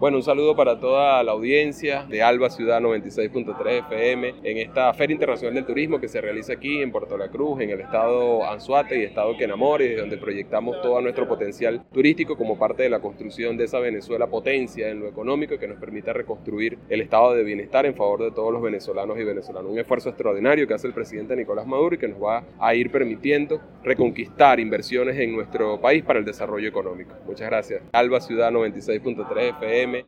Bueno, un saludo para toda la audiencia de Alba Ciudad 96.3 FM en esta Feria Internacional del Turismo que se realiza aquí en Puerto La Cruz, en el estado Anzuate y estado Quenamore, donde proyectamos todo nuestro potencial turístico como parte de la construcción de esa Venezuela potencia en lo económico que nos permita reconstruir el estado de bienestar en favor de todos los venezolanos y venezolanas. Un esfuerzo extraordinario que hace el presidente Nicolás Maduro y que nos va a ir permitiendo reconquistar inversiones en nuestro país para el desarrollo económico. Muchas gracias. Alba Ciudad 96.3 FM